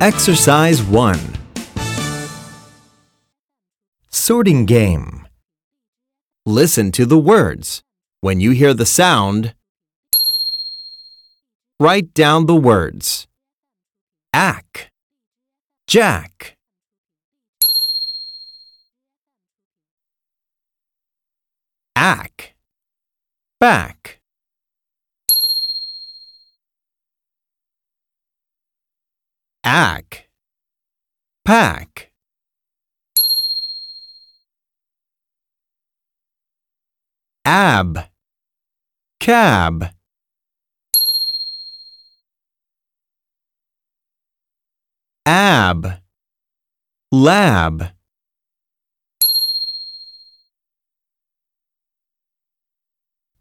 Exercise 1 Sorting Game Listen to the words. When you hear the sound, write down the words. Ack, Jack. Ack, back. Ack, pack. Ab, cab. Ab, lab.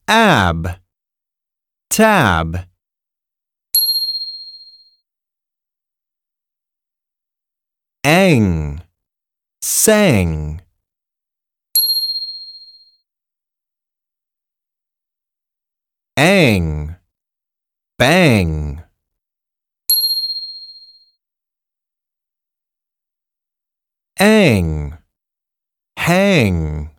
Ab, tab. Ang, sang. Ang, bang. Ang, hang.